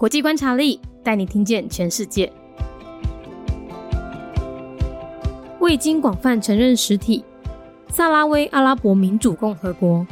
国际观察力带你听见全世界。未经广泛承认实体，萨拉威阿拉伯民主共和国。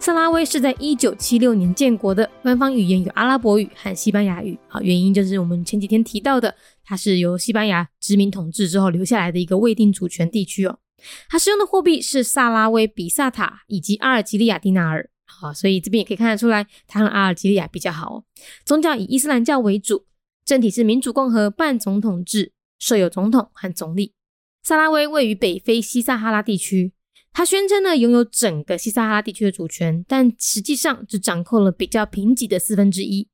萨拉威是在一九七六年建国的，官方语言有阿拉伯语和西班牙语。啊，原因就是我们前几天提到的，它是由西班牙殖民统治之后留下来的一个未定主权地区哦。它使用的货币是萨拉威比萨塔以及阿尔及利亚迪纳尔。好，所以这边也可以看得出来，它和阿尔及利亚比较好哦。宗教以伊斯兰教为主，政体是民主共和半总统制，设有总统和总理。萨拉威位于北非西撒哈拉地区，他宣称呢拥有整个西撒哈拉地区的主权，但实际上只掌控了比较贫瘠的四分之一，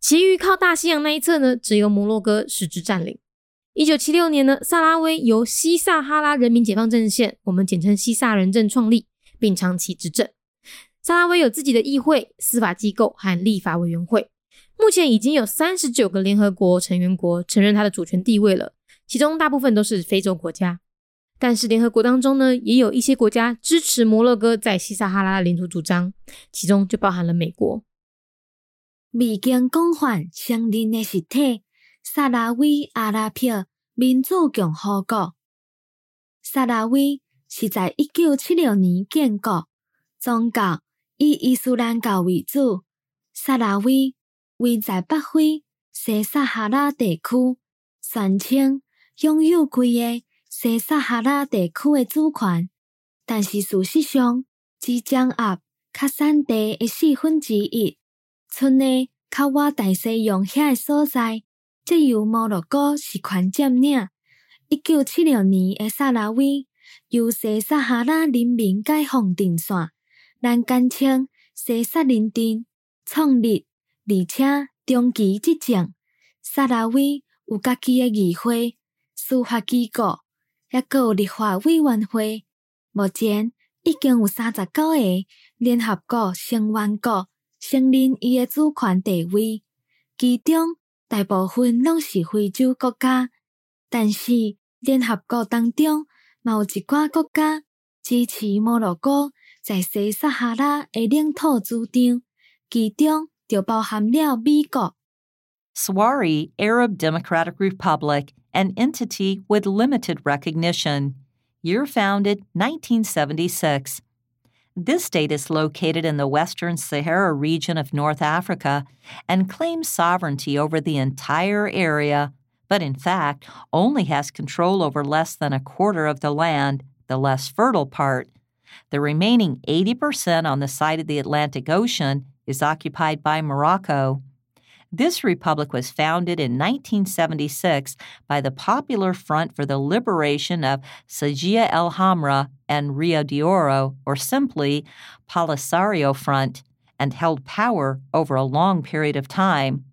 其余靠大西洋那一侧呢，只由摩洛哥实质占领。一九七六年呢，萨拉威由西撒哈拉人民解放阵线，我们简称西萨人阵创立，并长期执政。萨拉威有自己的议会、司法机构和立法委员会，目前已经有三十九个联合国成员国承认他的主权地位了。其中大部分都是非洲国家，但是联合国当中呢，也有一些国家支持摩洛哥在西撒哈拉的领土主张，其中就包含了美国。未经广泛承认的实体——萨拉威阿拉伯民主共和国。萨拉威是在一九七六年建国，宗教以伊斯兰教为主。萨拉威位在北非西撒哈拉地区，宣称。拥有规个西撒哈拉地区的主权，但是事实上只掌握卡山地的四分之一，村内靠瓦大西洋遐的所在，则由摩洛哥实权占领。一九七六年的萨拉威由西撒哈拉人民解放阵线，咱简称西撒人丁创立，而且长期执政。萨拉威有家。己诶议会。司法机构，也有立法委员会。目前已经有三十九个联合国成员国承认伊诶主权地位，其中大部分拢是非洲国家。但是联合国当中嘛，有一寡国家支持摩洛哥在西撒哈拉的领土主张，其中就包含了美国。Swari Arab Democratic Republic an entity with limited recognition. Year founded 1976. This state is located in the Western Sahara region of North Africa and claims sovereignty over the entire area, but in fact only has control over less than a quarter of the land, the less fertile part. The remaining 80% on the side of the Atlantic Ocean is occupied by Morocco. This republic was founded in 1976 by the Popular Front for the Liberation of Sajia el Hamra and Rio de Oro, or simply Polisario Front, and held power over a long period of time.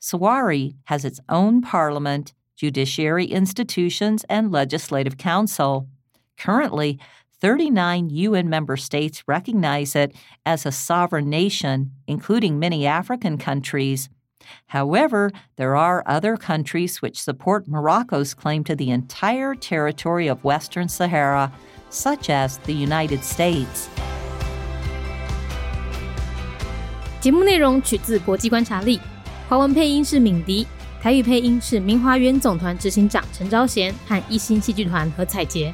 Sawari has its own parliament, judiciary institutions, and legislative council. Currently, 39 UN member states recognize it as a sovereign nation, including many African countries. However, there are other countries which support Morocco's claim to the entire territory of Western Sahara, such as the United States. 节目内容取自国际观察力，华文配音是敏迪，台语配音是明华园总团执行长陈昭贤和一星戏剧团何彩杰，